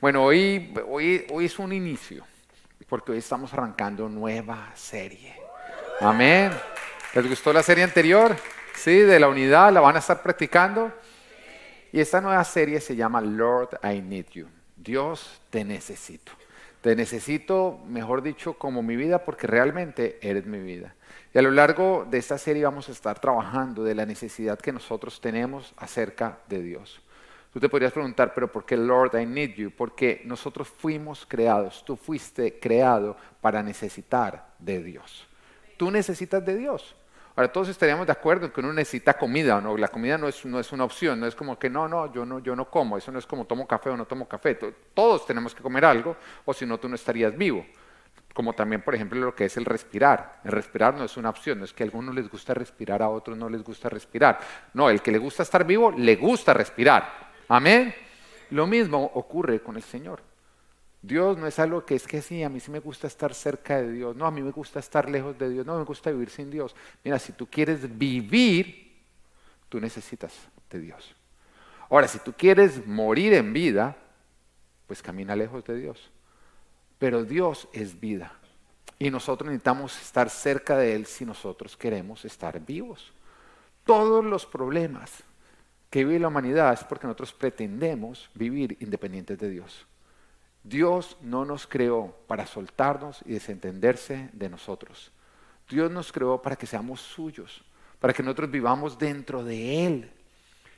Bueno, hoy, hoy, hoy es un inicio, porque hoy estamos arrancando nueva serie. Amén. ¿Les gustó la serie anterior? Sí, de la unidad, la van a estar practicando. Y esta nueva serie se llama Lord, I Need You. Dios, te necesito. Te necesito, mejor dicho, como mi vida, porque realmente eres mi vida. Y a lo largo de esta serie vamos a estar trabajando de la necesidad que nosotros tenemos acerca de Dios. Tú te podrías preguntar, pero ¿por qué Lord, I need you? Porque nosotros fuimos creados, tú fuiste creado para necesitar de Dios. Tú necesitas de Dios. Ahora todos estaríamos de acuerdo en que uno necesita comida, ¿no? La comida no es, no es una opción, no es como que no, no, yo no, yo no como, eso no es como tomo café o no tomo café. Todos tenemos que comer algo, o si no, tú no estarías vivo. Como también, por ejemplo, lo que es el respirar. El respirar no es una opción, no es que a algunos les gusta respirar, a otros no les gusta respirar. No, el que le gusta estar vivo, le gusta respirar. Amén. Lo mismo ocurre con el Señor. Dios no es algo que es que sí, a mí sí me gusta estar cerca de Dios, no, a mí me gusta estar lejos de Dios, no, me gusta vivir sin Dios. Mira, si tú quieres vivir, tú necesitas de Dios. Ahora, si tú quieres morir en vida, pues camina lejos de Dios. Pero Dios es vida. Y nosotros necesitamos estar cerca de Él si nosotros queremos estar vivos. Todos los problemas, que vive la humanidad es porque nosotros pretendemos vivir independientes de Dios. Dios no nos creó para soltarnos y desentenderse de nosotros. Dios nos creó para que seamos suyos, para que nosotros vivamos dentro de Él.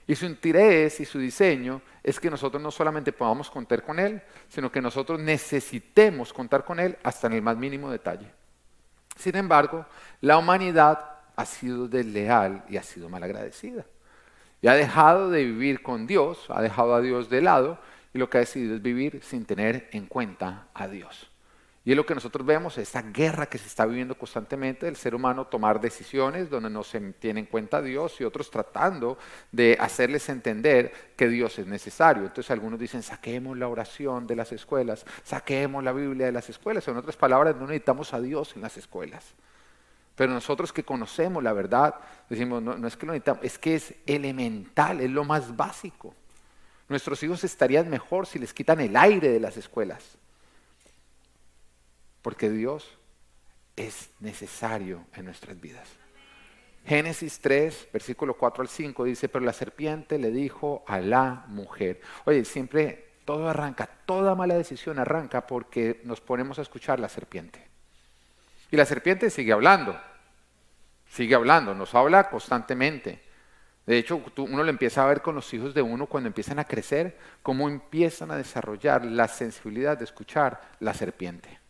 Y su interés y su diseño es que nosotros no solamente podamos contar con Él, sino que nosotros necesitemos contar con Él hasta en el más mínimo detalle. Sin embargo, la humanidad ha sido desleal y ha sido malagradecida. Y ha dejado de vivir con Dios, ha dejado a Dios de lado y lo que ha decidido es vivir sin tener en cuenta a Dios. Y es lo que nosotros vemos, esta guerra que se está viviendo constantemente del ser humano tomar decisiones donde no se tiene en cuenta a Dios y otros tratando de hacerles entender que Dios es necesario. Entonces algunos dicen, saquemos la oración de las escuelas, saquemos la Biblia de las escuelas. En otras palabras, no necesitamos a Dios en las escuelas. Pero nosotros que conocemos la verdad, decimos, no, es que lo necesitamos, es que es elemental, es lo más básico. Nuestros hijos estarían mejor si les quitan el aire de las escuelas. Porque Dios es necesario en nuestras vidas. Génesis 3, versículo 4 al 5 dice, pero la serpiente le dijo a la mujer, oye, siempre todo arranca, toda mala decisión arranca porque nos ponemos a escuchar la serpiente. Y la serpiente sigue hablando, sigue hablando, nos habla constantemente. De hecho, uno lo empieza a ver con los hijos de uno cuando empiezan a crecer, cómo empiezan a desarrollar la sensibilidad de escuchar la serpiente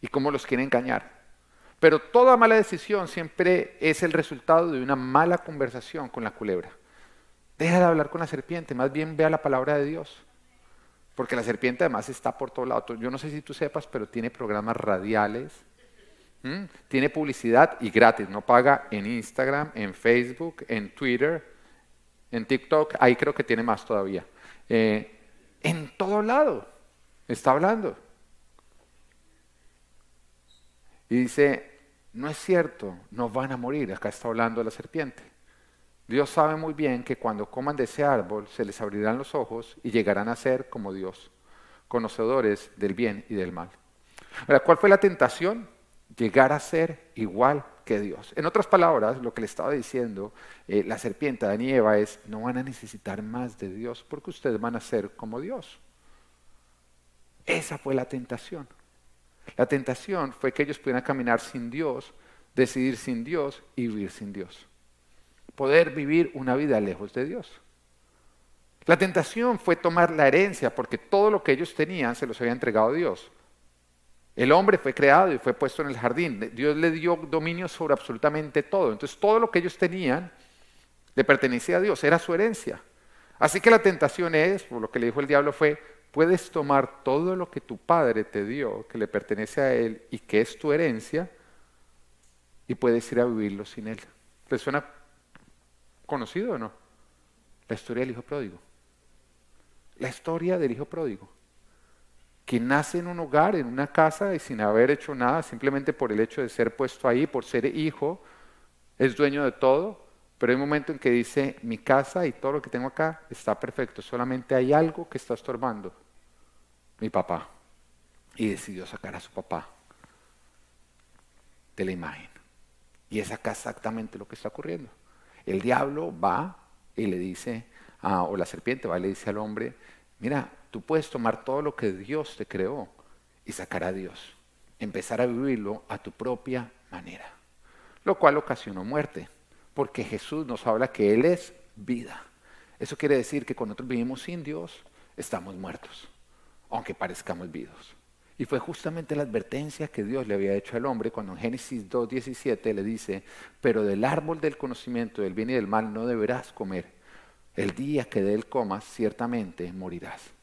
y cómo los quiere engañar. Pero toda mala decisión siempre es el resultado de una mala conversación con la culebra. Deja de hablar con la serpiente, más bien vea la palabra de Dios. Porque la serpiente además está por todos lados. Yo no sé si tú sepas, pero tiene programas radiales, Tiene publicidad y gratis, no paga en Instagram, en Facebook, en Twitter, en TikTok, ahí creo que tiene más todavía. Eh, en todo lado está hablando. Y dice, no es cierto, no van a morir, acá está hablando la serpiente. Dios sabe muy bien que cuando coman de ese árbol se les abrirán los ojos y llegarán a ser como Dios, conocedores del bien y del mal. Ahora, ¿cuál fue la tentación? Llegar a ser igual que Dios. En otras palabras, lo que le estaba diciendo eh, la serpiente a Eva es, no van a necesitar más de Dios porque ustedes van a ser como Dios. Esa fue la tentación. La tentación fue que ellos pudieran caminar sin Dios, decidir sin Dios y vivir sin Dios. Poder vivir una vida lejos de Dios. La tentación fue tomar la herencia porque todo lo que ellos tenían se los había entregado a Dios. El hombre fue creado y fue puesto en el jardín. Dios le dio dominio sobre absolutamente todo. Entonces todo lo que ellos tenían le pertenecía a Dios, era su herencia. Así que la tentación es, por lo que le dijo el diablo fue, puedes tomar todo lo que tu padre te dio, que le pertenece a él y que es tu herencia, y puedes ir a vivirlo sin él. ¿Te suena conocido o no? La historia del hijo pródigo. La historia del hijo pródigo que nace en un hogar, en una casa y sin haber hecho nada, simplemente por el hecho de ser puesto ahí, por ser hijo, es dueño de todo, pero hay un momento en que dice, mi casa y todo lo que tengo acá está perfecto, solamente hay algo que está estorbando, mi papá. Y decidió sacar a su papá de la imagen. Y es acá exactamente lo que está ocurriendo. El diablo va y le dice, o la serpiente va y le dice al hombre, mira, tú puedes tomar todo lo que Dios te creó y sacar a Dios, empezar a vivirlo a tu propia manera, lo cual ocasionó muerte, porque Jesús nos habla que Él es vida. Eso quiere decir que cuando nosotros vivimos sin Dios, estamos muertos, aunque parezcamos vivos. Y fue justamente la advertencia que Dios le había hecho al hombre cuando en Génesis 2.17 le dice, pero del árbol del conocimiento del bien y del mal no deberás comer. El día que de él comas, ciertamente morirás.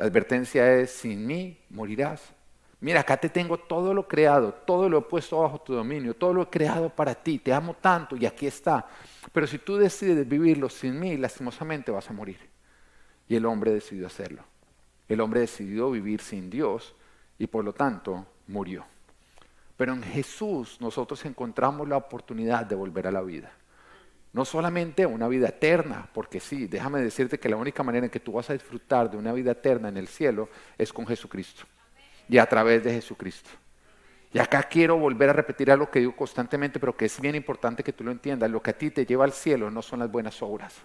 La advertencia es, sin mí morirás. Mira, acá te tengo todo lo creado, todo lo he puesto bajo tu dominio, todo lo he creado para ti, te amo tanto y aquí está. Pero si tú decides vivirlo sin mí, lastimosamente vas a morir. Y el hombre decidió hacerlo. El hombre decidió vivir sin Dios y por lo tanto murió. Pero en Jesús nosotros encontramos la oportunidad de volver a la vida. No solamente una vida eterna, porque sí, déjame decirte que la única manera en que tú vas a disfrutar de una vida eterna en el cielo es con Jesucristo y a través de Jesucristo. Y acá quiero volver a repetir algo que digo constantemente, pero que es bien importante que tú lo entiendas. Lo que a ti te lleva al cielo no son las buenas obras.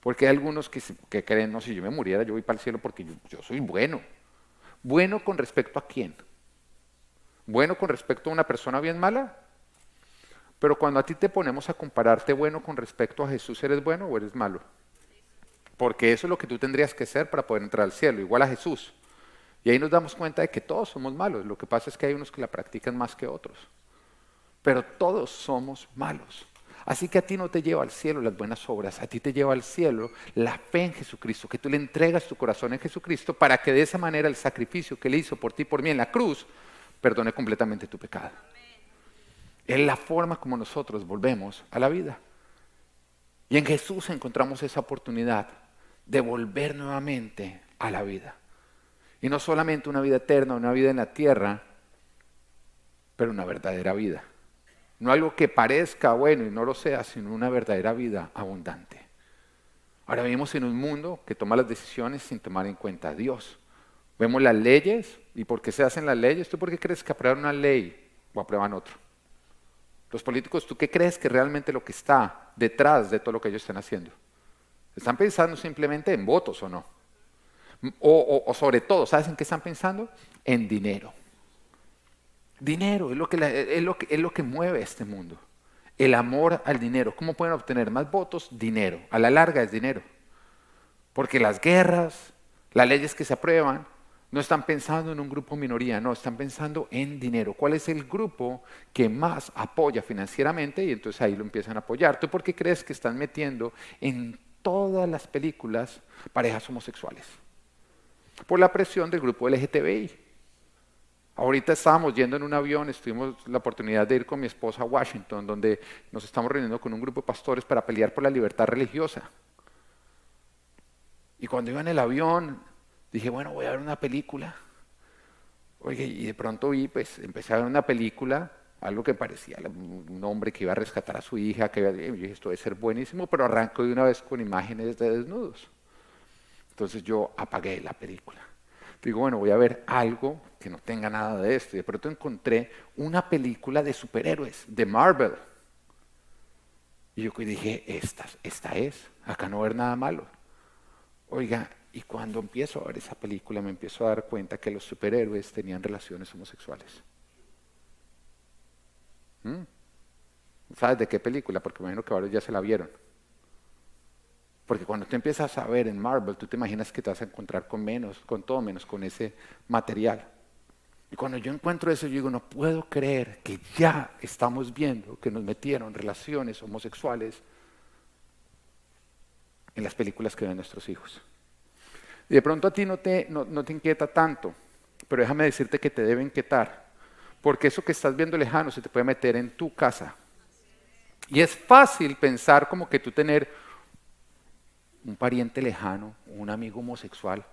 Porque hay algunos que, creen, no, si yo me muriera, yo voy para el cielo porque yo soy bueno. ¿Bueno con respecto a quién? ¿Bueno con respecto a una persona bien mala? Pero cuando a ti te ponemos a compararte bueno con respecto a Jesús, ¿eres bueno o eres malo? Porque eso es lo que tú tendrías que ser para poder entrar al cielo, igual a Jesús. Y ahí nos damos cuenta de que todos somos malos. Lo que pasa es que hay unos que la practican más que otros. Pero todos somos malos. Así que a ti no te lleva al cielo las buenas obras, a ti te lleva al cielo la fe en Jesucristo, que tú le entregas tu corazón en Jesucristo para que de esa manera el sacrificio que le hizo por ti por mí en la cruz perdone completamente tu pecado. Es la forma como nosotros volvemos a la vida. Y en Jesús encontramos esa oportunidad de volver nuevamente a la vida. Y no solamente una vida eterna, una vida en la tierra, pero una verdadera vida. No algo que parezca bueno y no lo sea, sino una verdadera vida abundante. Ahora vivimos en un mundo que toma las decisiones sin tomar en cuenta a Dios. Vemos las leyes y por qué se hacen las leyes. ¿Tú por qué crees que aprueban una ley o aprueban otra? Los políticos, ¿tú qué crees que realmente lo que está detrás de todo lo que ellos están haciendo? ¿Están pensando simplemente en votos o no? O, sobre todo, ¿sabes en qué están pensando? En dinero. Dinero es lo, que es, lo que, es lo que mueve este mundo. El amor al dinero. ¿Cómo pueden obtener más votos? Dinero. A la larga es dinero. Porque las guerras, las leyes que se aprueban, no están pensando en un grupo minoría, no, están pensando en dinero. ¿Cuál es el grupo que más apoya financieramente? Y entonces ahí lo empiezan a apoyar. ¿Tú por qué crees que están metiendo en todas las películas parejas homosexuales? Por la presión del grupo LGTBI. Ahorita estábamos yendo en un avión, tuvimos la oportunidad de ir con mi esposa a Washington, donde nos estamos reuniendo con un grupo de pastores para pelear por la libertad religiosa. Y cuando iba en el avión, dije, bueno, voy a ver una película. Oye, y de pronto vi, pues, empecé a ver una película, algo que parecía un hombre que iba a rescatar a su hija, que yo dije, esto debe ser buenísimo, pero arranco de una vez con imágenes de desnudos. Entonces yo apagué la película. Digo, bueno, voy a ver algo que no tenga nada de esto. Y de pronto encontré una película de superhéroes, de Marvel. Y yo dije, esta, esta es, acá no ver nada malo. Oiga, y cuando empiezo a ver esa película me empiezo a dar cuenta que los superhéroes tenían relaciones homosexuales. ¿Mm? ¿Sabes de qué película? Porque me imagino que ahora ya se la vieron. Porque cuando tú empiezas a ver en Marvel, tú te imaginas que te vas a encontrar con menos, con todo menos con ese material. Y cuando yo encuentro eso, yo digo, no puedo creer que ya estamos viendo que nos metieron relaciones homosexuales en las películas que ven nuestros hijos. Y de pronto a ti no te, no, te inquieta tanto, pero déjame decirte que te debe inquietar, porque eso que estás viendo lejano se te puede meter en tu casa. Y es fácil pensar como que tú tener un pariente lejano, un amigo homosexual,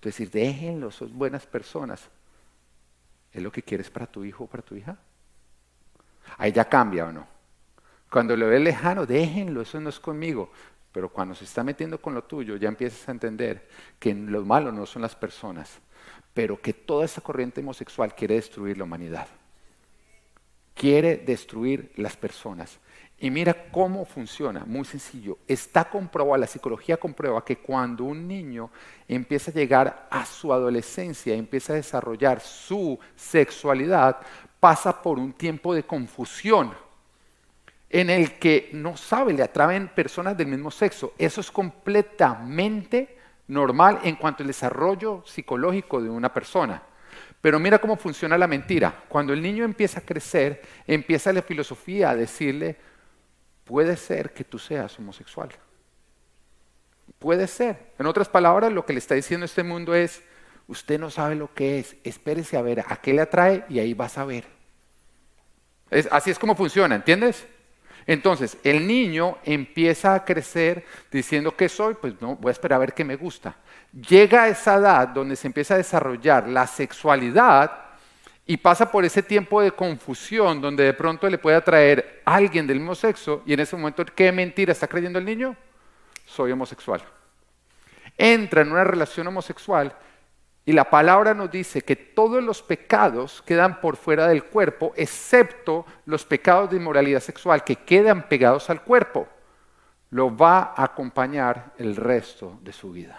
decir, déjenlo, son buenas personas. ¿Es lo que quieres para tu hijo o para tu hija? Ahí ya cambia o no. Cuando lo ves lejano, déjenlo, eso no es conmigo. Pero cuando se está metiendo con lo tuyo, ya empiezas a entender que lo malo no son las personas, pero que toda esa corriente homosexual quiere destruir la humanidad. Quiere destruir las personas. Y mira cómo funciona, muy sencillo. Está comprobado, la psicología comprueba que cuando un niño empieza a llegar a su adolescencia, empieza a desarrollar su sexualidad, pasa por un tiempo de confusión en el que no sabe, le atraen personas del mismo sexo. Eso es completamente normal en cuanto al desarrollo psicológico de una persona. Pero mira cómo funciona la mentira. Cuando el niño empieza a crecer, empieza la filosofía a decirle, puede ser que tú seas homosexual. Puede ser. En otras palabras, lo que le está diciendo este mundo es, usted no sabe lo que es, espérese a ver a qué le atrae y ahí vas a ver. así es como funciona, ¿entiendes? Entonces, el niño empieza a crecer diciendo que soy, pues no, voy a esperar a ver qué me gusta. Llega a esa edad donde se empieza a desarrollar la sexualidad y pasa por ese tiempo de confusión donde de pronto le puede atraer a alguien del mismo sexo y en ese momento, ¿qué mentira está creyendo el niño? Soy homosexual. Entra en una relación homosexual y la palabra nos dice que todos los pecados quedan por fuera del cuerpo, excepto los pecados de inmoralidad sexual que quedan pegados al cuerpo. Lo va a acompañar el resto de su vida.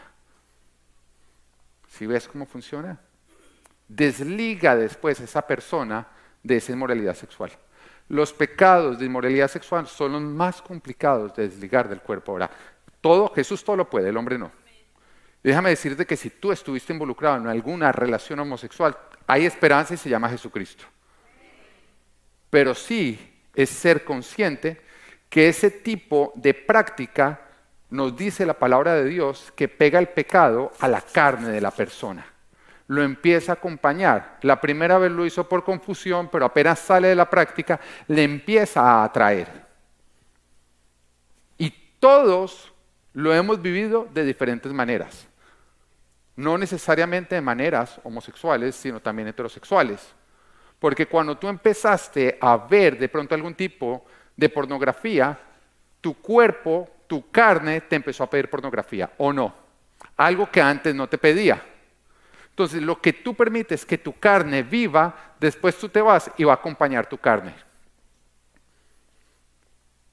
¿Sí ves cómo funciona? desliga después esa persona de esa inmoralidad sexual. Los pecados de inmoralidad sexual son los más complicados de desligar del cuerpo. Ahora, todo, Jesús todo lo puede, el hombre no. Déjame decirte que si tú estuviste involucrado en alguna relación homosexual, hay esperanza y se llama Jesucristo. Pero sí es ser consciente que ese tipo de práctica nos dice la palabra de Dios que pega el pecado a la carne de la persona lo empieza a acompañar. La primera vez lo hizo por confusión, pero apenas sale de la práctica, le empieza a atraer. Y todos lo hemos vivido de diferentes maneras. No necesariamente de maneras homosexuales, sino también heterosexuales. Porque cuando tú empezaste a ver de pronto algún tipo de pornografía, tu cuerpo, tu carne te empezó a pedir pornografía, ¿o no? Algo que antes no te pedía. Entonces, lo que tú permites que tu carne viva, después tú te vas y va a acompañar tu carne.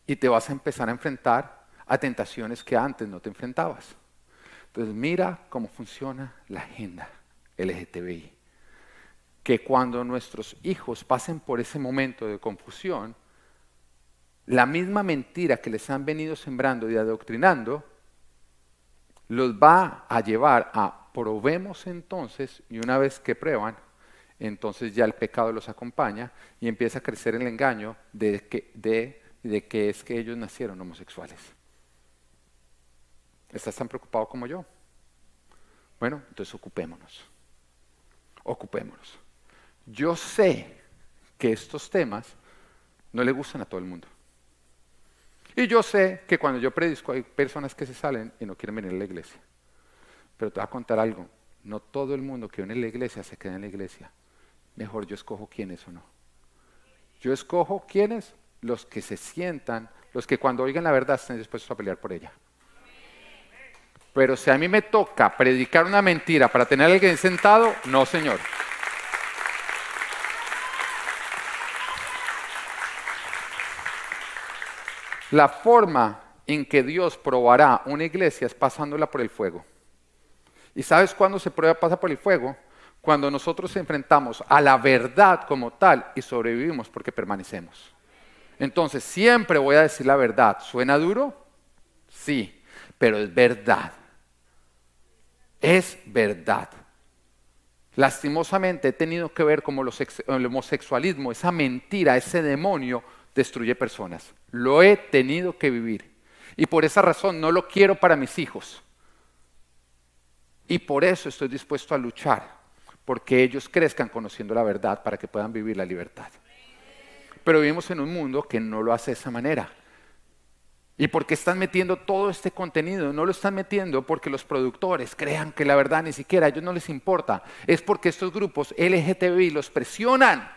Y te vas a empezar a enfrentar a tentaciones que antes no te enfrentabas. Entonces, mira cómo funciona la agenda LGTBI. Que cuando nuestros hijos pasen por ese momento de confusión, la misma mentira que les han venido sembrando y adoctrinando, los va a llevar a probemos entonces, y una vez que prueban, entonces ya el pecado los acompaña y empieza a crecer el engaño de que, de que es que ellos nacieron homosexuales. ¿Estás tan preocupado como yo? Bueno, entonces ocupémonos. Ocupémonos. Yo sé que estos temas no le gustan a todo el mundo. Y yo sé que cuando yo predisco hay personas que se salen y no quieren venir a la iglesia. Pero te voy a contar algo. No todo el mundo que viene en la iglesia se queda en la iglesia. Mejor yo escojo quiénes o no. Yo escojo quiénes, los que se sientan, los que cuando oigan la verdad estén dispuestos a pelear por ella. Pero si a mí me toca predicar una mentira para tener a alguien sentado, no, Señor. La forma en que Dios probará una iglesia es pasándola por el fuego. ¿Y sabes cuándo se prueba, pasa por el fuego? Cuando nosotros enfrentamos a la verdad como tal y sobrevivimos porque permanecemos. Entonces, siempre voy a decir la verdad. ¿Suena duro? Sí, pero es verdad. Es verdad. Lastimosamente he tenido que ver cómo el homosexualismo, esa mentira, ese demonio, destruye personas. Lo he tenido que vivir. Y por esa razón no lo quiero para mis hijos. Y por eso estoy dispuesto a luchar, porque ellos crezcan conociendo la verdad para que puedan vivir la libertad. Pero vivimos en un mundo que no lo hace de esa manera. ¿Y por qué están metiendo todo este contenido? No lo están metiendo porque los productores crean que la verdad ni siquiera a ellos no les importa. Es porque estos grupos LGTBI los presionan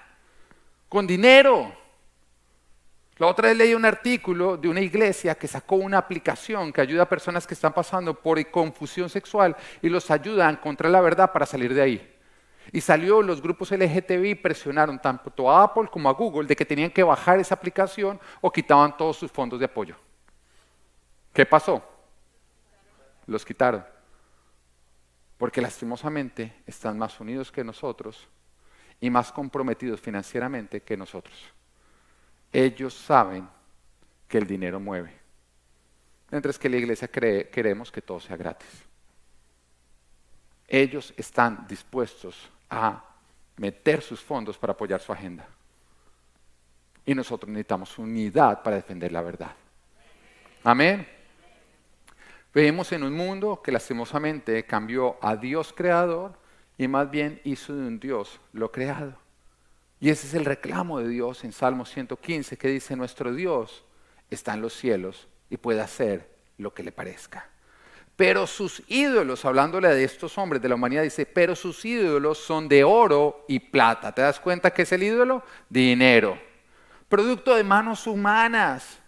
con dinero. La otra vez leí un artículo de una iglesia que sacó una aplicación que ayuda a personas que están pasando por confusión sexual y los ayuda a encontrar la verdad para salir de ahí. Y salió, los grupos LGTBI presionaron tanto a Apple como a Google de que tenían que bajar esa aplicación o quitaban todos sus fondos de apoyo. ¿Qué pasó? Los quitaron. Porque lastimosamente están más unidos que nosotros y más comprometidos financieramente que nosotros. Ellos saben que el dinero mueve. Mientras que la iglesia cree, queremos que todo sea gratis. Ellos están dispuestos a meter sus fondos para apoyar su agenda. Y nosotros necesitamos unidad para defender la verdad. Amén. Vivimos en un mundo que lastimosamente cambió a Dios creador y más bien hizo de un Dios lo creado. Y ese es el reclamo de Dios en Salmo 115 que dice, nuestro Dios está en los cielos y puede hacer lo que le parezca. Pero sus ídolos, hablándole de estos hombres de la humanidad, dice, pero sus ídolos son de oro y plata. ¿Te das cuenta qué es el ídolo? Dinero. Producto de manos humanas.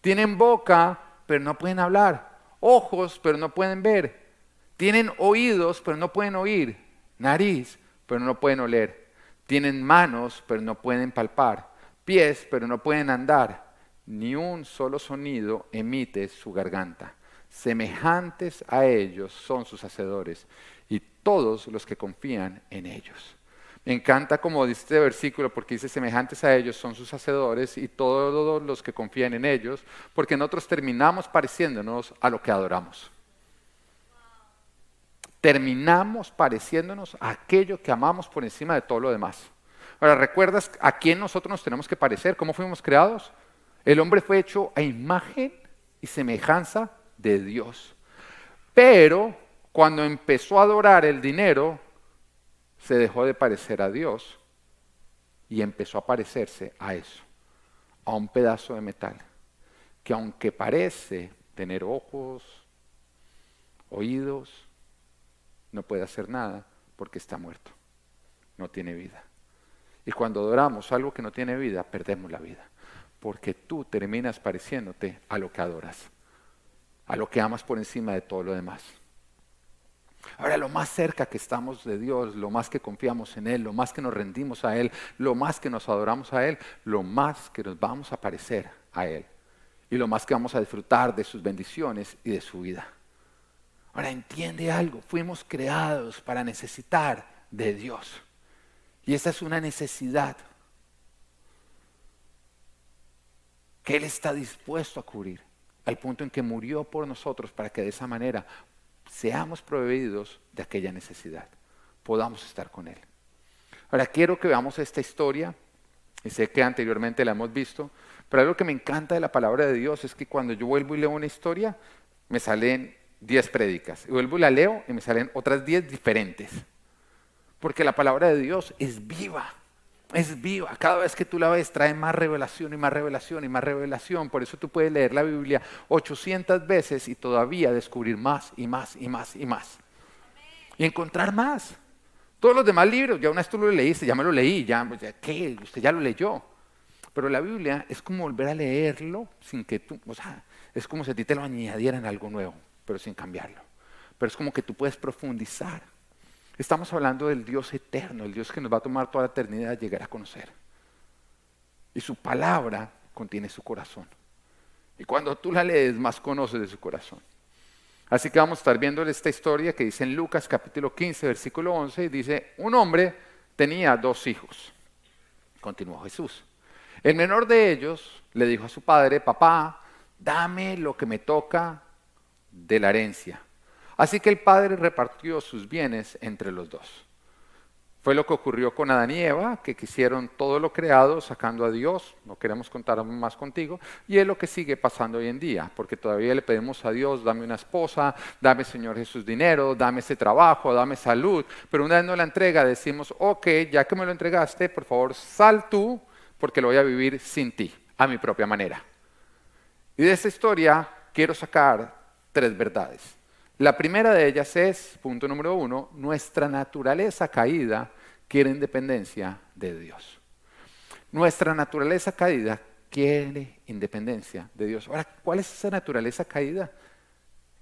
Tienen boca, pero no pueden hablar. Ojos, pero no pueden ver. Tienen oídos, pero no pueden oír. Nariz, pero no pueden oler. Tienen manos, pero no pueden palpar. Pies, pero no pueden andar. Ni un solo sonido emite su garganta semejantes a ellos son sus hacedores y todos los que confían en ellos. Encanta como dice este versículo porque dice semejantes a ellos son sus hacedores y todos los que confían en ellos, porque nosotros terminamos pareciéndonos a lo que adoramos. Terminamos pareciéndonos a aquello que amamos por encima de todo lo demás. Ahora, ¿recuerdas a quién nosotros nos tenemos que parecer? ¿Cómo fuimos creados? El hombre fue hecho a imagen y semejanza de Dios. Pero cuando empezó a adorar el dinero, se dejó de parecer a Dios y empezó a parecerse a eso, a un pedazo de metal, que aunque parece tener ojos, oídos, no puede hacer nada porque está muerto, no tiene vida. Y cuando adoramos algo que no tiene vida, perdemos la vida, porque tú terminas pareciéndote a lo que adoras a lo que amas por encima de todo lo demás. Ahora, lo más cerca que estamos de Dios, lo más que confiamos en Él, lo más que nos rendimos a Él, lo más que nos adoramos a Él, lo más que nos vamos a parecer a Él y lo más que vamos a disfrutar de sus bendiciones y de su vida. Ahora, entiende algo, fuimos creados para necesitar de Dios. Y esa es una necesidad que Él está dispuesto a cubrir al punto en que murió por nosotros para que de esa manera seamos proveídos de aquella necesidad, podamos estar con Él. Ahora quiero que veamos esta historia, y sé que anteriormente la hemos visto, pero algo que me encanta de la palabra de Dios es que cuando yo vuelvo y leo una historia, me salen 10 prédicas, y vuelvo y la leo y me salen otras 10 diferentes, porque la palabra de Dios es viva es viva. Cada vez que tú la ves trae más revelación y más revelación y más revelación. Por eso tú puedes leer la Biblia 800 veces y todavía descubrir más y más y más y más. Y encontrar más. Todos los demás libros, ya una vez tú lo leíste, ya me lo leí, ya, ¿qué? Usted ya lo leyó. Pero la Biblia es como volver a leerlo sin que tú, o sea, es como si a ti te lo añadieran algo nuevo, pero sin cambiarlo. Pero es como que tú puedes profundizar. Estamos hablando del Dios eterno, el Dios que nos va a tomar toda la eternidad a llegar a conocer. Y su palabra contiene su corazón. Y cuando tú la lees, más conoces de su corazón. Así que vamos a estar viendo esta historia que dice en Lucas capítulo 15, versículo 11, y dice, un hombre tenía dos hijos. Continuó Jesús. El menor de ellos le dijo a su padre, papá, dame lo que me toca de la herencia. Así que el padre repartió sus bienes entre los dos. Fue lo que ocurrió con Adán y Eva, que quisieron todo lo creado sacando a Dios, no queremos contar más contigo, y es lo que sigue pasando hoy en día, porque todavía le pedimos a Dios, dame una esposa, dame Señor Jesús dinero, dame ese trabajo, dame salud, pero una vez no la entrega decimos, ok, ya que me lo entregaste, por favor sal tú, porque lo voy a vivir sin ti, a mi propia manera. Y de esta historia quiero sacar tres verdades. La primera de ellas es, punto número uno, nuestra naturaleza caída quiere independencia de Dios. Nuestra naturaleza caída quiere independencia de Dios. Ahora, ¿cuál es esa naturaleza caída?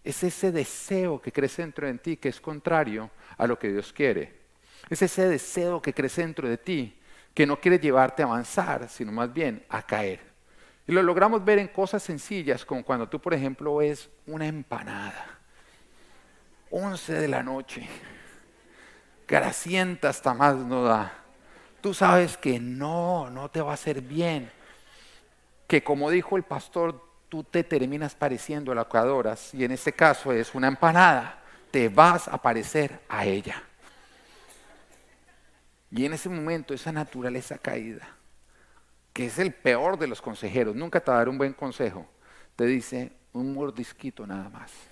Es ese deseo que crece dentro de ti que es contrario a lo que Dios quiere. Es ese deseo que crece dentro de ti que no quiere llevarte a avanzar, sino más bien a caer. Y lo logramos ver en cosas sencillas, como cuando tú, por ejemplo, ves una empanada. 11 de la noche. Grasienta hasta más no da. Tú sabes que no, no te va a hacer bien. Que como dijo el pastor, tú te terminas pareciendo a la que y en este caso es una empanada, te vas a parecer a ella. Y en ese momento esa naturaleza caída, que es el peor de los consejeros, nunca te va a dar un buen consejo, te dice un mordisquito nada más.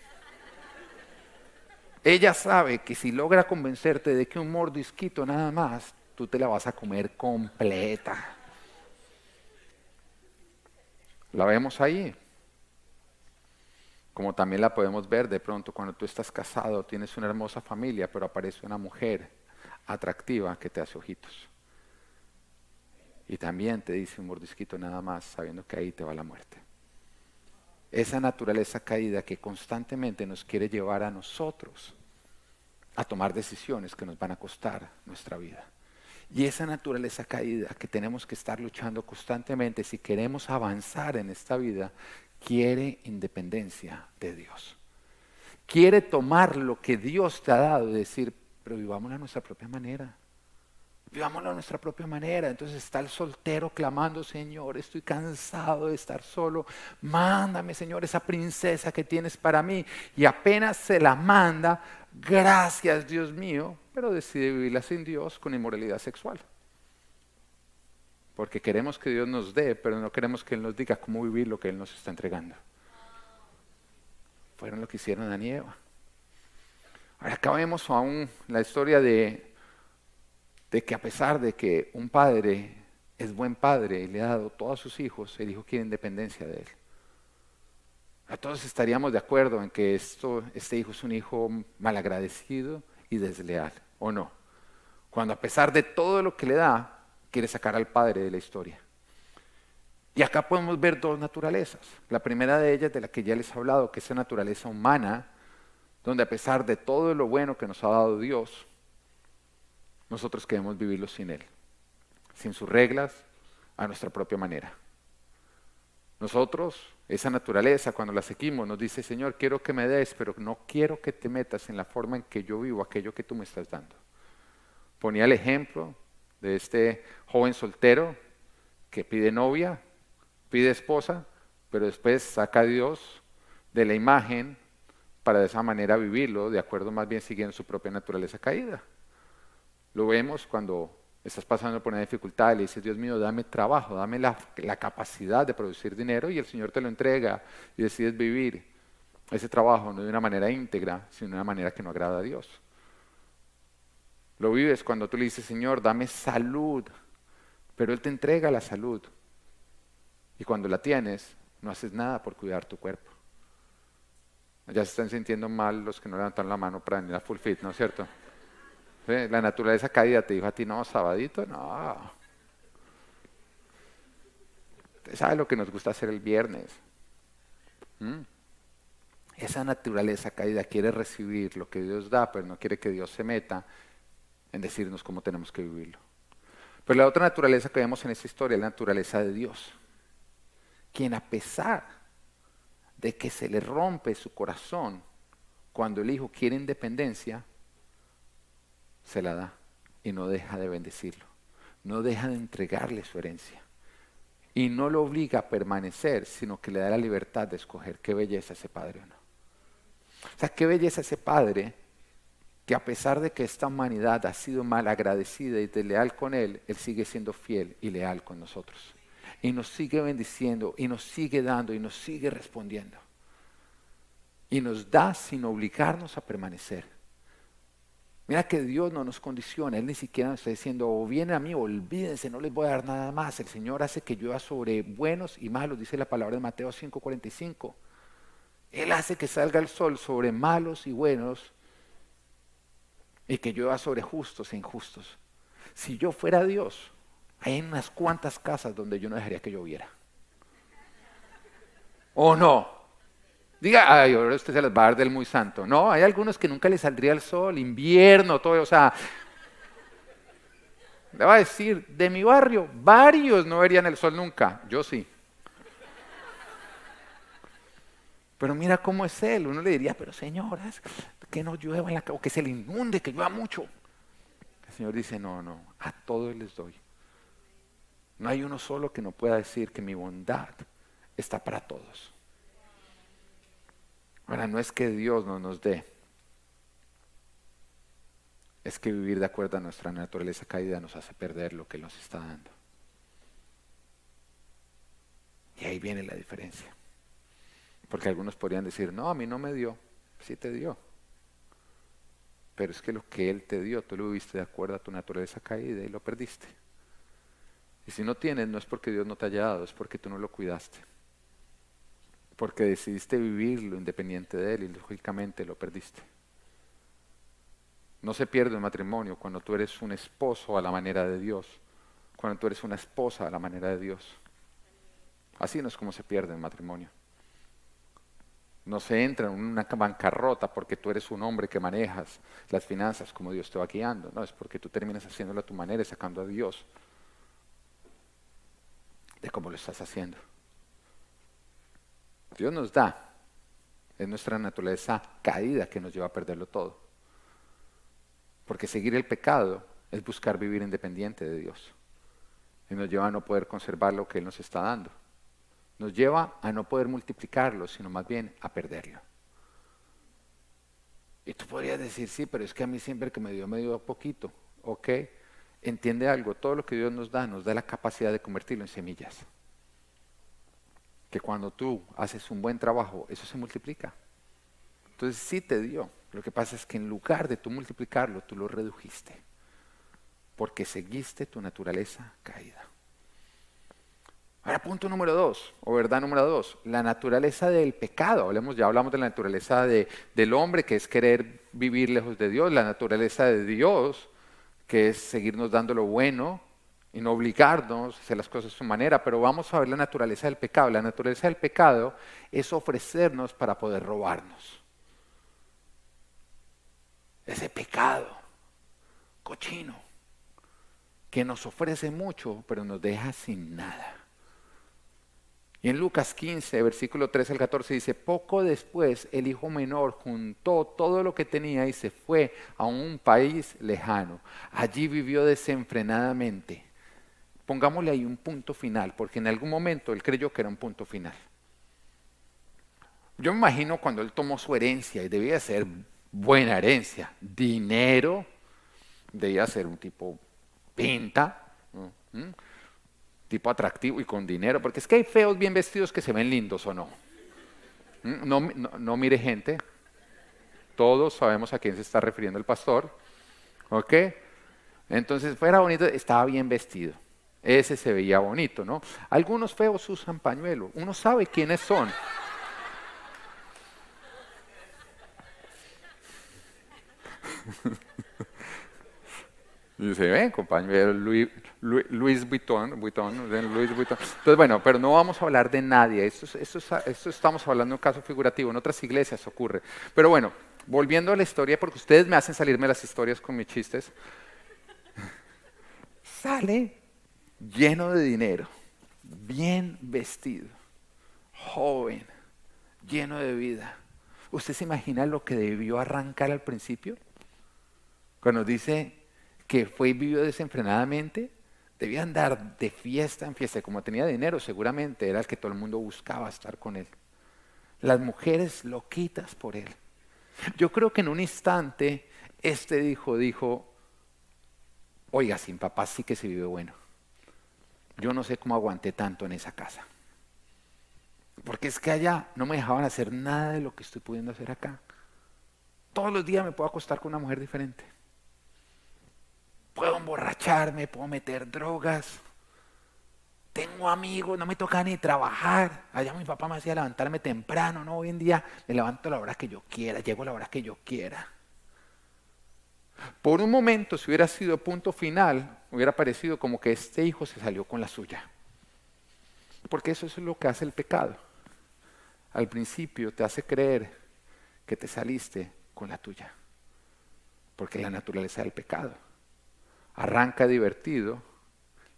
Ella sabe que si logra convencerte de que un mordisquito nada más, tú te la vas a comer completa. La vemos ahí como también la podemos ver de pronto cuando tú estás casado, tienes una hermosa familia, pero aparece una mujer atractiva que te hace ojitos. Y también te dice un mordisquito nada más, sabiendo que ahí te va la muerte. Esa naturaleza caída que constantemente nos quiere llevar a nosotros a tomar decisiones que nos van a costar nuestra vida. Y esa naturaleza caída que tenemos que estar luchando constantemente si queremos avanzar en esta vida, quiere independencia de Dios. Quiere tomar lo que Dios te ha dado y decir, pero a nuestra propia manera. Vivámoslo a nuestra propia manera. Entonces está el soltero clamando, Señor, estoy cansado de estar solo. Mándame, Señor, esa princesa que tienes para mí. Y apenas se la manda, gracias Dios mío, pero decide vivirla sin Dios con inmoralidad sexual porque queremos que Dios nos dé, pero no queremos que Él nos diga cómo vivir lo que Él nos está entregando. Fueron lo que hicieron Adán y Eva. Ahora acá aún la historia de, de que a pesar de que un padre es buen padre y le ha dado todos a sus hijos, el hijo quiere independencia de él. A todos estaríamos de acuerdo en que esto, este hijo es un hijo malagradecido y desleal, ¿o no? Cuando a pesar de todo lo que le da, quiere sacar al padre de la historia. Y acá podemos ver dos naturalezas. La primera de ellas, de la que ya les he hablado, que es la naturaleza humana, donde a pesar de todo lo bueno que nos ha dado Dios, nosotros queremos vivirlo sin Él, sin sus reglas, a nuestra propia manera. Nosotros, esa naturaleza, cuando la seguimos, nos dice, Señor, quiero que me des, pero no quiero que te metas en la forma en que yo vivo aquello que tú me estás dando. Ponía el ejemplo de este joven soltero que pide novia, pide esposa, pero después saca a Dios de la imagen para de esa manera vivirlo, de acuerdo más bien siguiendo su propia naturaleza caída. Lo vemos cuando estás pasando por una dificultad y le dices, Dios mío, dame trabajo, dame la, la capacidad de producir dinero y el Señor te lo entrega y decides vivir ese trabajo no de una manera íntegra, sino de una manera que no agrada a Dios. Lo vives cuando tú le dices, Señor, dame salud, pero Él te entrega la salud. Y cuando la tienes, no haces nada por cuidar tu cuerpo. Ya se están sintiendo mal los que no levantan la mano para venir a full fit, ¿no es cierto? La naturaleza caída te dijo a ti, no, sabadito, no. Usted sabe lo que nos gusta hacer el viernes. ¿Mm? Esa naturaleza caída quiere recibir lo que Dios da, pero no quiere que Dios se meta en decirnos cómo tenemos que vivirlo. Pero la otra naturaleza que vemos en esta historia es la naturaleza de Dios, quien a pesar de que se le rompe su corazón cuando el hijo quiere independencia, se la da y no deja de bendecirlo, no deja de entregarle su herencia y no lo obliga a permanecer, sino que le da la libertad de escoger qué belleza ese padre o no. O sea, qué belleza ese padre que a pesar de que esta humanidad ha sido mal agradecida y desleal con Él, Él sigue siendo fiel y leal con nosotros. Y nos sigue bendiciendo y nos sigue dando y nos sigue respondiendo. Y nos da sin obligarnos a permanecer. Mira que Dios no nos condiciona, Él ni siquiera nos está diciendo, o vienen a mí, olvídense, no les voy a dar nada más. El Señor hace que llueva sobre buenos y malos, dice la palabra de Mateo 5:45. Él hace que salga el sol sobre malos y buenos y que llueva sobre justos e injustos. Si yo fuera Dios, hay unas cuantas casas donde yo no dejaría que lloviera. ¿O no? Diga, ay, ahora usted se las va a dar del muy santo. No, hay algunos que nunca les saldría el sol, invierno, todo, o sea, le va a decir, de mi barrio, varios no verían el sol nunca, yo sí. Pero mira cómo es él, uno le diría, pero señoras, que no llueva en la o que se le inunde, que llueva mucho. El Señor dice, no, no, a todos les doy. No hay uno solo que no pueda decir que mi bondad está para todos. Ahora, no es que Dios no nos dé, es que vivir de acuerdo a nuestra naturaleza caída nos hace perder lo que nos está dando. Y ahí viene la diferencia. Porque algunos podrían decir, no, a mí no me dio, sí te dio. Pero es que lo que Él te dio, tú lo viviste de acuerdo a tu naturaleza caída y lo perdiste. Y si no tienes, no es porque Dios no te haya dado, es porque tú no lo cuidaste. Porque decidiste vivirlo independiente de Él y lógicamente lo perdiste. No se pierde un matrimonio cuando tú eres un esposo a la manera de Dios, cuando tú eres una esposa a la manera de Dios. Así no es como se pierde un matrimonio. No se entra en una bancarrota porque tú eres un hombre que manejas las finanzas como Dios te va guiando. No, es porque tú terminas haciéndolo a tu manera y sacando a Dios de cómo lo estás haciendo. Dios nos da. Es nuestra naturaleza caída que nos lleva a perderlo todo. Porque seguir el pecado es buscar vivir independiente de Dios. Y nos lleva a no poder conservar lo que Él nos está dando. Nos lleva a no poder multiplicarlo, sino más bien a perderlo. Y tú podrías decir, sí, pero es que a mí siempre que me dio, me dio poquito. Ok, entiende algo, todo lo que Dios nos da, nos da la capacidad de convertirlo en semillas. Que cuando tú haces un buen trabajo, eso se multiplica. Entonces sí te dio, lo que pasa es que en lugar de tú multiplicarlo, tú lo redujiste. Porque seguiste tu naturaleza caída. Ahora, punto número dos, o verdad número dos, la naturaleza del pecado. Hablemos, ya hablamos de la naturaleza del hombre, que es querer vivir lejos de Dios, la naturaleza de Dios, que es seguirnos dando lo bueno y no obligarnos a hacer las cosas de su manera, pero vamos a ver la naturaleza del pecado. La naturaleza del pecado es ofrecernos para poder robarnos ese pecado cochino que nos ofrece mucho, pero nos deja sin nada. Y en Lucas 15, versículo 13 al 14 dice, poco después el hijo menor juntó todo lo que tenía y se fue a un país lejano. Allí vivió desenfrenadamente. Pongámosle ahí un punto final, porque en algún momento él creyó que era un punto final. Yo me imagino cuando él tomó su herencia, y debía ser buena herencia, dinero, debía ser un tipo pinta, ¿Mm? tipo atractivo y con dinero, porque es que hay feos bien vestidos que se ven lindos o no. ¿Mm? No, no, mire gente, todos sabemos a quién se está refiriendo el pastor, ¿ok? Entonces fuera bonito, estaba bien vestido. Ese se veía bonito, ¿no? Algunos feos usan pañuelo, uno sabe quiénes son. Y se ven, compañero, Luis, Vuitton, Vuitton, Luis Vuitton. Entonces, bueno, pero no vamos a hablar de nadie. Esto, esto, estamos hablando de un caso figurativo. En otras iglesias ocurre. Pero bueno, volviendo a la historia, porque ustedes me hacen salirme las historias con mis chistes. Sale lleno de dinero, bien vestido, joven, lleno de vida. ¿Usted se imagina lo que debió arrancar al principio? Cuando dice que fue y vivió desenfrenadamente, debía andar de fiesta en fiesta. Como tenía dinero, seguramente era el que todo el mundo buscaba estar con él. Las mujeres loquitas por él. Yo creo que en un instante este dijo, dijo, oiga, sin papá sí que se vive bueno. Yo no sé cómo aguanté tanto en esa casa. Porque es que allá no me dejaban hacer nada de lo que estoy pudiendo hacer acá. Todos los días me puedo acostar con una mujer diferente puedo emborracharme, puedo meter drogas. Tengo amigos, no me toca ni trabajar. Allá mi papá me hacía levantarme temprano, ¿no? Hoy en día me levanto a la hora que yo quiera, llego a la hora que yo quiera. Por un momento, si hubiera sido punto final, hubiera parecido como que este hijo se salió con la suya. Porque eso es lo que hace el pecado. al principio te hace creer que te saliste con la tuya, porque la naturaleza del pecado. Arranca divertido,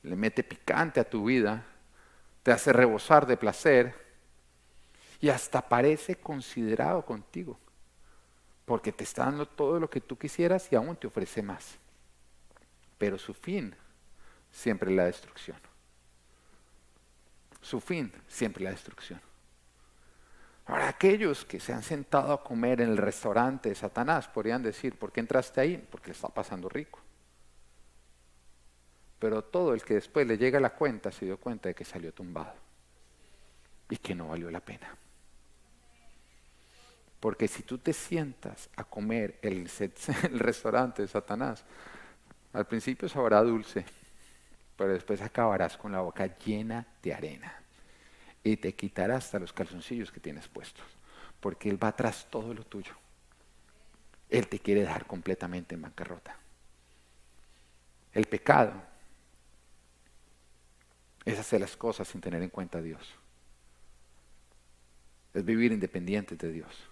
le mete picante a tu vida, te hace rebosar de placer y hasta parece considerado contigo, porque te está dando todo lo que tú quisieras y aún te ofrece más. Pero su fin siempre es la destrucción. Su fin siempre es la destrucción. Ahora, aquellos que se han sentado a comer en el restaurante de Satanás podrían decir, ¿por qué entraste ahí? Porque le está pasando rico. Pero todo el que después le llega la cuenta se dio cuenta de que salió tumbado y que no valió la pena. Porque si tú te sientas a comer en el restaurante de Satanás, al principio sabrá dulce, pero después acabarás con la boca llena de arena y te quitará hasta los calzoncillos que tienes puestos, porque Él va tras todo lo tuyo. Él te quiere dejar completamente en bancarrota. El pecado es hacer las cosas sin tener en cuenta a Dios. Es vivir independiente de Dios.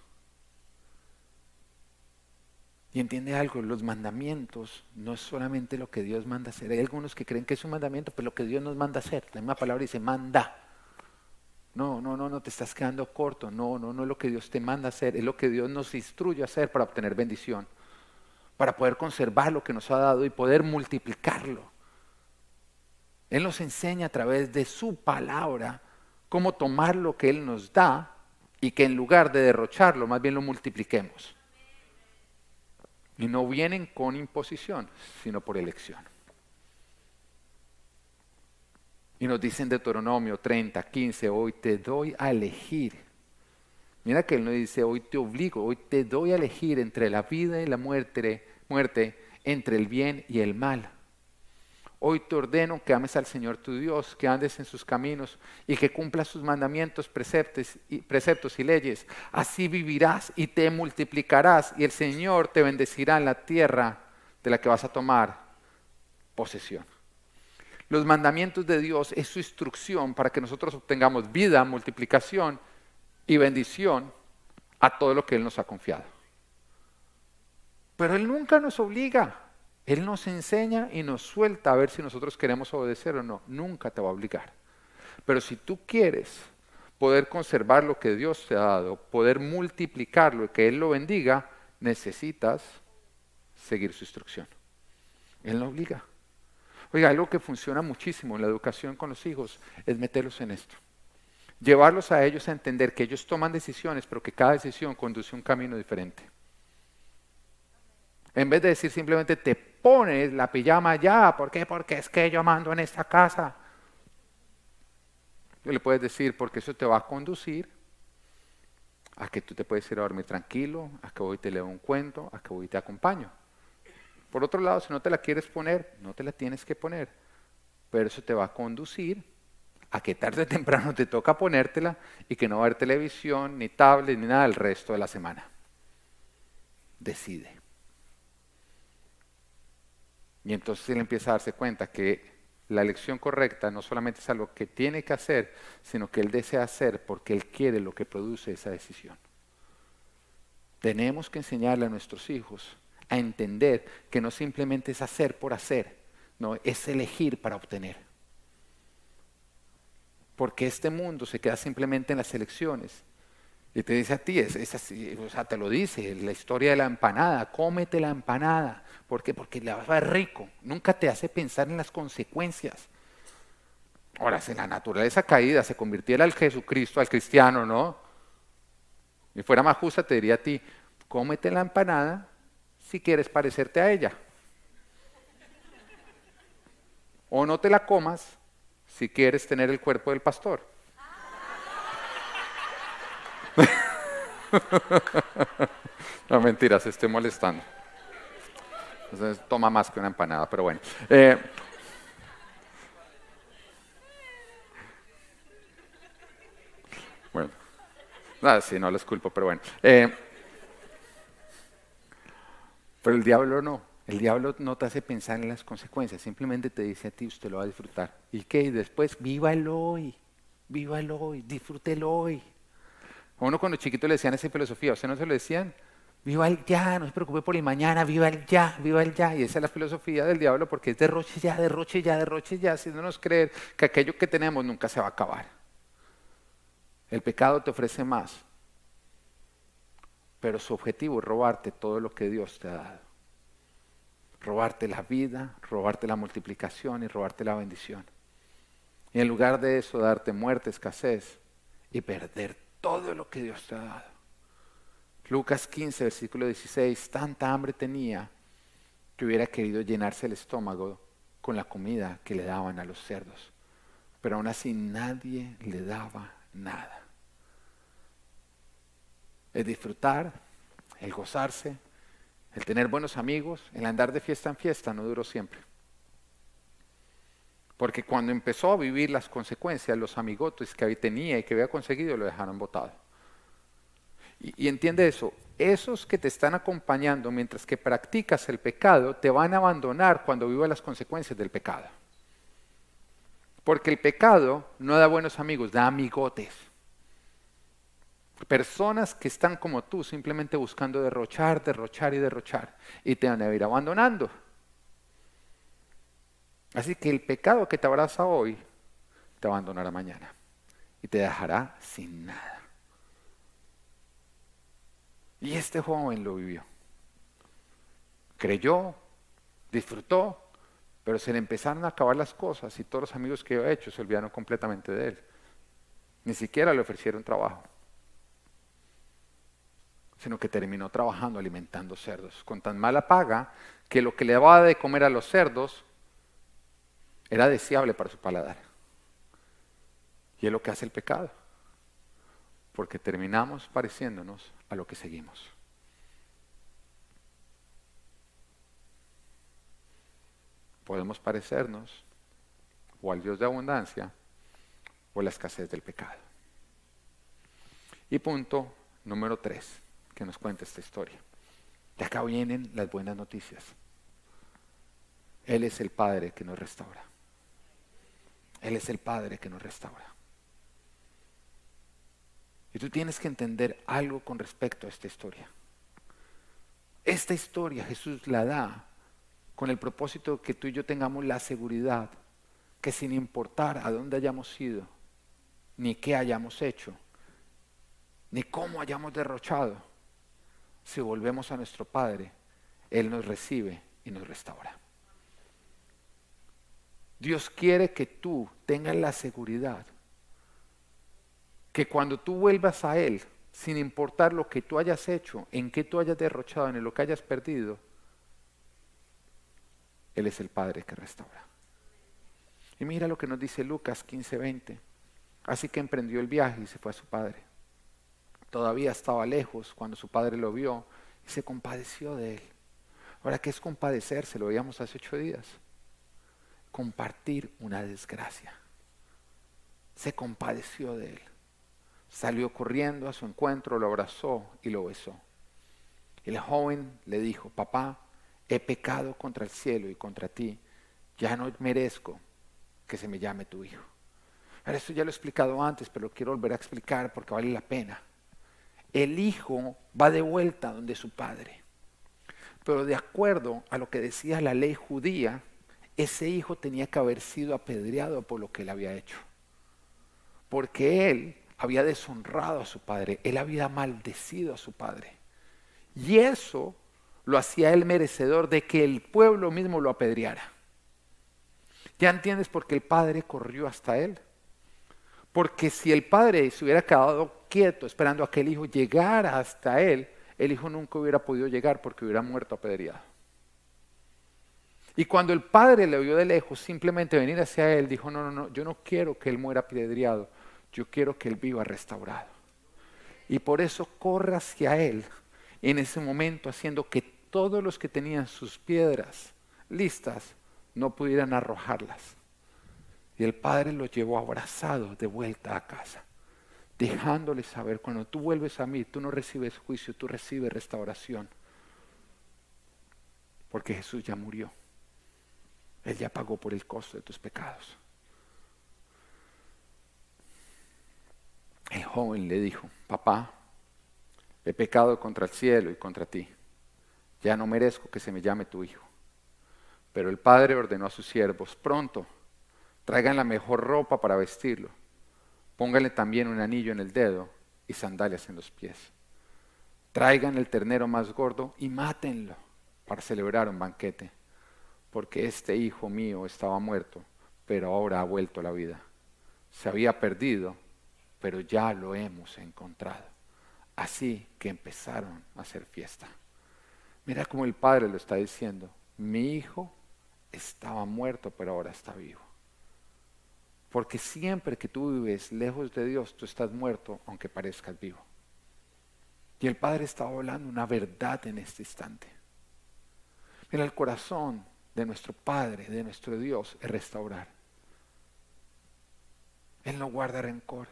Y entiende algo, los mandamientos no es solamente lo que Dios manda hacer. Hay algunos que creen que es un mandamiento, pero lo que Dios nos manda hacer. La misma palabra dice manda. No, no, no, no te estás quedando corto. No, no, no es lo que Dios te manda hacer, es lo que Dios nos instruye a hacer para obtener bendición, para poder conservar lo que nos ha dado y poder multiplicarlo. Él nos enseña a través de su palabra cómo tomar lo que Él nos da y que en lugar de derrocharlo, más bien lo multipliquemos. Y no vienen con imposición, sino por elección. Y nos dice en Deuteronomio 30, 15, hoy te doy a elegir. Mira que Él nos dice, hoy te obligo, hoy te doy a elegir entre la vida y la muerte, muerte entre el bien y el mal. Hoy te ordeno que ames al Señor tu Dios, que andes en sus caminos y que cumplas sus mandamientos, preceptos y, preceptos y leyes. Así vivirás y te multiplicarás y el Señor te bendecirá en la tierra de la que vas a tomar posesión. Los mandamientos de Dios es su instrucción para que nosotros obtengamos vida, multiplicación y bendición a todo lo que Él nos ha confiado. Pero Él nunca nos obliga. Él nos enseña y nos suelta a ver si nosotros queremos obedecer o no. Nunca te va a obligar. Pero si tú quieres poder conservar lo que Dios te ha dado, poder multiplicarlo y que Él lo bendiga, necesitas seguir su instrucción. Él no obliga. Oiga, algo que funciona muchísimo en la educación con los hijos es meterlos en esto. Llevarlos a ellos a entender que ellos toman decisiones, pero que cada decisión conduce a un camino diferente. En vez de decir simplemente te pones la pijama ya, ¿por qué? Porque es que yo mando en esta casa. Le puedes decir, porque eso te va a conducir a que tú te puedes ir a dormir tranquilo, a que hoy te leo un cuento, a que hoy te acompaño. Por otro lado, si no te la quieres poner, no te la tienes que poner, pero eso te va a conducir a que tarde o temprano te toca ponértela y que no va a haber televisión, ni tablet, ni nada el resto de la semana. Decide. Y entonces él empieza a darse cuenta que la elección correcta no solamente es algo que tiene que hacer, sino que él desea hacer porque él quiere lo que produce esa decisión. Tenemos que enseñarle a nuestros hijos a entender que no simplemente es hacer por hacer, no, es elegir para obtener. Porque este mundo se queda simplemente en las elecciones. Y te dice a ti, es, así, o sea, te lo dice, la historia de la empanada, cómete la empanada. ¿Por qué? Porque la vas a rico. Nunca te hace pensar en las consecuencias. Ahora, si la naturaleza caída se convirtiera al Jesucristo, al cristiano, ¿no? Y fuera más justa, te diría a ti, cómete la empanada si quieres parecerte a ella. O no te la comas si quieres tener el cuerpo del pastor. no mentiras, estoy molestando. Entonces toma más que una empanada, pero bueno. Eh, bueno, nada, sí, no les culpo, pero bueno. Eh, pero el diablo no. El diablo no te hace pensar en las consecuencias, simplemente te dice a ti, usted lo va a disfrutar. ¿Y qué? Y después, vívalo hoy, vívalo hoy, disfrútelo hoy. A uno cuando chiquito le decían esa filosofía, ¿a usted no se lo decían? Viva el ya, no se preocupe por el mañana, viva el ya, viva el ya. Y esa es la filosofía del diablo porque es derroche ya, derroche ya, derroche ya, haciéndonos creer que aquello que tenemos nunca se va a acabar. El pecado te ofrece más, pero su objetivo es robarte todo lo que Dios te ha dado. Robarte la vida, robarte la multiplicación y robarte la bendición. Y en lugar de eso, darte muerte, escasez y perder todo lo que Dios te ha dado. Lucas 15, versículo 16, tanta hambre tenía que hubiera querido llenarse el estómago con la comida que le daban a los cerdos. Pero aún así nadie le daba nada. El disfrutar, el gozarse, el tener buenos amigos, el andar de fiesta en fiesta no duró siempre. Porque cuando empezó a vivir las consecuencias, los amigotes que tenía y que había conseguido lo dejaron botado. Y, y, entiende eso, esos que te están acompañando mientras que practicas el pecado, te van a abandonar cuando vivas las consecuencias del pecado. Porque el pecado no da buenos amigos, da amigotes. Personas que están como tú, simplemente buscando derrochar, derrochar y derrochar, y te van a ir abandonando. Así que el pecado que te abraza hoy te abandonará mañana y te dejará sin nada. Y este joven lo vivió. Creyó, disfrutó, pero se le empezaron a acabar las cosas y todos los amigos que había hecho se olvidaron completamente de él. Ni siquiera le ofrecieron trabajo, sino que terminó trabajando alimentando cerdos, con tan mala paga que lo que le daba de comer a los cerdos era deseable para su paladar. Y es lo que hace el pecado. Porque terminamos pareciéndonos a lo que seguimos. Podemos parecernos o al Dios de abundancia o a la escasez del pecado. Y punto número tres que nos cuenta esta historia. De acá vienen las buenas noticias. Él es el Padre que nos restaura. Él es el Padre que nos restaura. Y tú tienes que entender algo con respecto a esta historia. Esta historia Jesús la da con el propósito de que tú y yo tengamos la seguridad que sin importar a dónde hayamos ido, ni qué hayamos hecho, ni cómo hayamos derrochado, si volvemos a nuestro Padre, Él nos recibe y nos restaura. Dios quiere que tú tengas la seguridad que cuando tú vuelvas a Él, sin importar lo que tú hayas hecho, en qué tú hayas derrochado, en lo que hayas perdido, Él es el Padre que restaura. Y mira lo que nos dice Lucas 15:20. Así que emprendió el viaje y se fue a su padre. Todavía estaba lejos cuando su padre lo vio y se compadeció de él. Ahora, ¿qué es compadecerse? Lo veíamos hace ocho días compartir una desgracia. Se compadeció de él. Salió corriendo a su encuentro, lo abrazó y lo besó. El joven le dijo, papá, he pecado contra el cielo y contra ti. Ya no merezco que se me llame tu hijo. Ahora, esto ya lo he explicado antes, pero lo quiero volver a explicar porque vale la pena. El hijo va de vuelta donde su padre. Pero de acuerdo a lo que decía la ley judía, ese hijo tenía que haber sido apedreado por lo que él había hecho. Porque él había deshonrado a su padre, él había maldecido a su padre. Y eso lo hacía él merecedor de que el pueblo mismo lo apedreara. ¿Ya entiendes por qué el padre corrió hasta él? Porque si el padre se hubiera quedado quieto esperando a que el hijo llegara hasta él, el hijo nunca hubiera podido llegar porque hubiera muerto apedreado. Y cuando el padre le vio de lejos simplemente venir hacia él, dijo, no, no, no, yo no quiero que él muera apedreado, yo quiero que él viva restaurado. Y por eso corre hacia él en ese momento, haciendo que todos los que tenían sus piedras listas no pudieran arrojarlas. Y el padre lo llevó abrazado de vuelta a casa, dejándole saber, cuando tú vuelves a mí, tú no recibes juicio, tú recibes restauración. Porque Jesús ya murió. Él ya pagó por el costo de tus pecados. El joven le dijo, papá, he pecado contra el cielo y contra ti. Ya no merezco que se me llame tu hijo. Pero el padre ordenó a sus siervos, pronto, traigan la mejor ropa para vestirlo. Pónganle también un anillo en el dedo y sandalias en los pies. Traigan el ternero más gordo y mátenlo para celebrar un banquete, porque este hijo mío estaba muerto, pero ahora ha vuelto a la vida. Se había perdido, pero ya lo hemos encontrado. Así que empezaron a hacer fiesta. Mira cómo el padre lo está diciendo. Mi hijo estaba muerto, pero ahora está vivo. Porque siempre que tú vives lejos de Dios, tú estás muerto, aunque parezcas vivo. Y el Padre estaba hablando una verdad en este instante. Mira, el corazón de nuestro Padre, de nuestro Dios, es restaurar. Él no guarda rencor.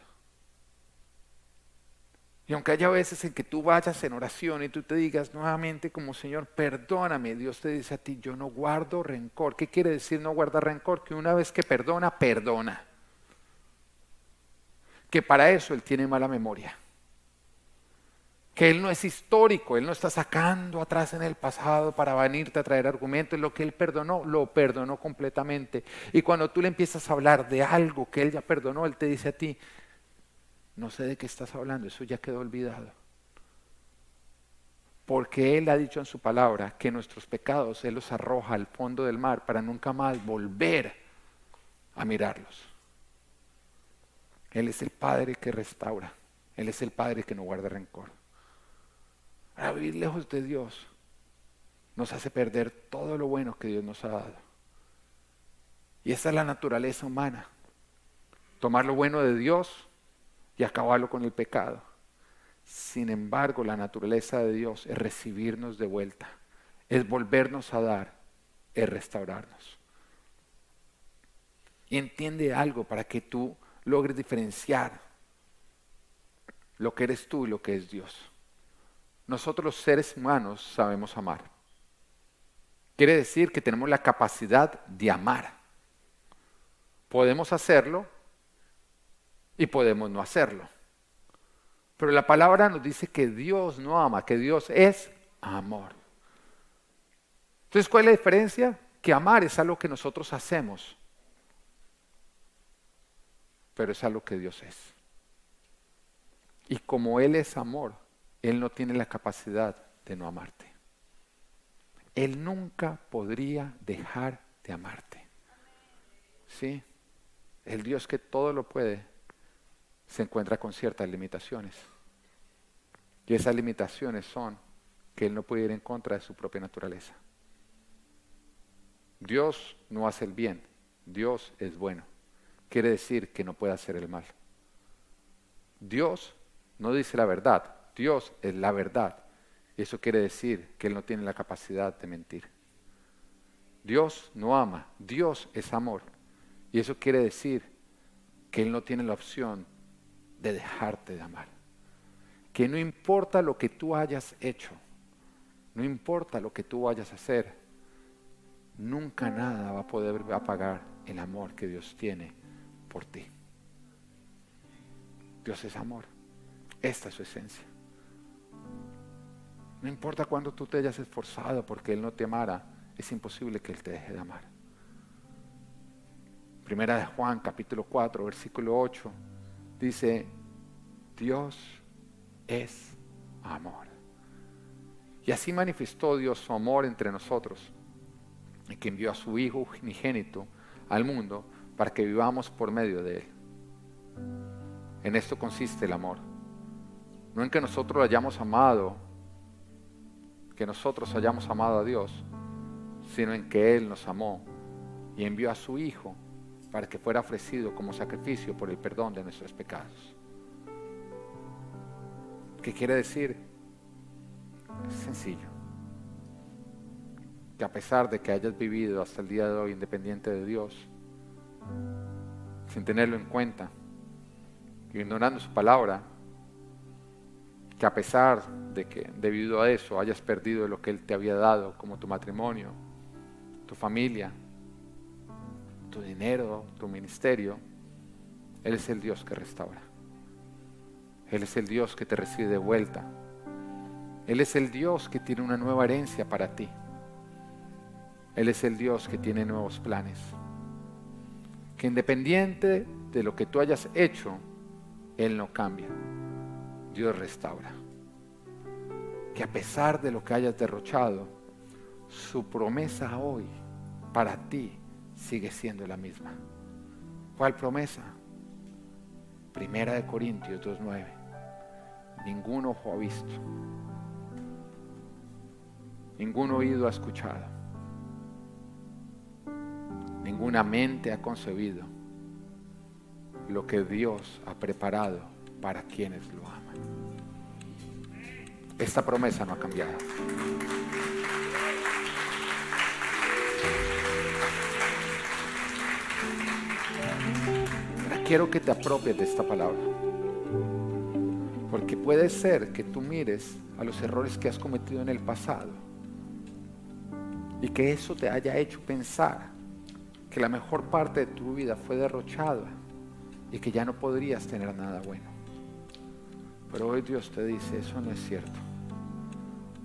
Y aunque haya veces en que tú vayas en oración y tú te digas nuevamente como Señor, perdóname, Dios te dice a ti, yo no guardo rencor. ¿Qué quiere decir no guardar rencor? Que una vez que perdona, perdona. Que para eso Él tiene mala memoria. Que Él no es histórico, Él no está sacando atrás en el pasado para venirte a traer argumentos. Lo que Él perdonó, lo perdonó completamente. Y cuando tú le empiezas a hablar de algo que Él ya perdonó, Él te dice a ti, no sé de qué estás hablando, eso ya quedó olvidado. Porque Él ha dicho en su palabra que nuestros pecados Él los arroja al fondo del mar para nunca más volver a mirarlos. Él es el Padre que restaura. Él es el Padre que no guarda rencor. Para vivir lejos de Dios nos hace perder todo lo bueno que Dios nos ha dado. Y esa es la naturaleza humana. Tomar lo bueno de Dios y acabarlo con el pecado. Sin embargo, la naturaleza de Dios es recibirnos de vuelta, es volvernos a dar, es restaurarnos. Y entiende algo para que tú logres diferenciar lo que eres tú y lo que es Dios. Nosotros los seres humanos sabemos amar. Quiere decir que tenemos la capacidad de amar. Podemos hacerlo y podemos no hacerlo. Pero la palabra nos dice que Dios no ama, que Dios es amor. Entonces, ¿cuál es la diferencia? Que amar es algo que nosotros hacemos, pero es algo que Dios es. Y como Él es amor, Él no tiene la capacidad de no amarte. Él nunca podría dejar de amarte. ¿Sí? El Dios que todo lo puede, se encuentra con ciertas limitaciones. Y esas limitaciones son que Él no puede ir en contra de su propia naturaleza. Dios no hace el bien, Dios es bueno. Quiere decir que no puede hacer el mal. Dios no dice la verdad, Dios es la verdad. Eso quiere decir que Él no tiene la capacidad de mentir. Dios no ama, Dios es amor. Y eso quiere decir que Él no tiene la opción de dejarte de amar. Que no importa lo que tú hayas hecho, no importa lo que tú vayas a hacer, nunca nada va a poder apagar el amor que Dios tiene por ti. Dios es amor. Esta es su esencia. No importa cuánto tú te hayas esforzado porque Él no te amara, es imposible que Él te deje de amar. Primera de Juan, capítulo 4, versículo 8 dice, Dios es amor. Y así manifestó Dios su amor entre nosotros, y que envió a su Hijo unigénito al mundo para que vivamos por medio de Él. En esto consiste el amor. No en que nosotros lo hayamos amado, que nosotros hayamos amado a Dios, sino en que Él nos amó y envió a su Hijo para que fuera ofrecido como sacrificio por el perdón de nuestros pecados. ¿Qué quiere decir? Es sencillo. Que a pesar de que hayas vivido hasta el día de hoy independiente de Dios, sin tenerlo en cuenta, ignorando su palabra, que a pesar de que debido a eso hayas perdido lo que Él te había dado, como tu matrimonio, tu familia, tu dinero, tu ministerio, Él es el Dios que restaura. Él es el Dios que te recibe de vuelta. Él es el Dios que tiene una nueva herencia para ti. Él es el Dios que tiene nuevos planes. Que independiente de lo que tú hayas hecho, Él no cambia. Dios restaura. Que a pesar de lo que hayas derrochado, su promesa hoy para ti sigue siendo la misma. ¿Cuál promesa? Primera de Corintios 2.9. Ningún ojo ha visto. Ningún oído ha escuchado. Ninguna mente ha concebido lo que Dios ha preparado para quienes lo aman. Esta promesa no ha cambiado. quiero que te apropies de esta palabra. Porque puede ser que tú mires a los errores que has cometido en el pasado y que eso te haya hecho pensar que la mejor parte de tu vida fue derrochada y que ya no podrías tener nada bueno. Pero hoy Dios te dice, eso no es cierto.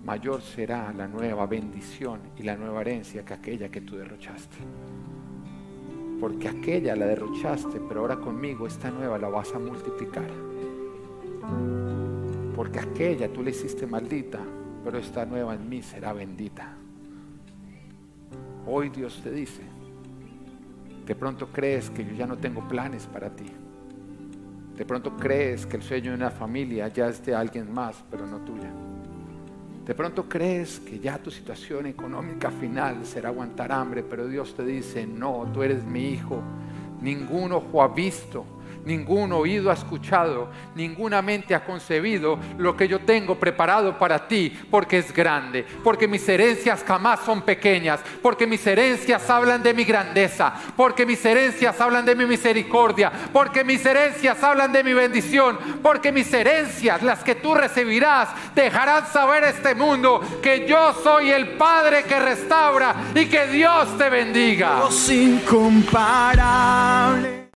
Mayor será la nueva bendición y la nueva herencia que aquella que tú derrochaste porque aquella la derrochaste, pero ahora conmigo esta nueva la vas a multiplicar. Porque aquella tú le hiciste maldita, pero esta nueva en mí será bendita. Hoy Dios te dice, de pronto crees que yo ya no tengo planes para ti. De pronto crees que el sueño de una familia ya es de alguien más, pero no tuya. De pronto crees que ya tu situación económica final será aguantar hambre, pero Dios te dice, no, tú eres mi hijo. Ningún ojo ha visto, ningún oído ha escuchado, ninguna mente ha concebido lo que yo tengo preparado para ti, porque es grande, porque mis herencias jamás son pequeñas, porque mis herencias hablan de mi grandeza, porque mis herencias hablan de mi misericordia, porque mis herencias hablan de mi bendición, porque mis herencias, las que tú recibirás, dejarán saber a este mundo que yo soy el Padre que restaura y que Dios te bendiga. Incomparable.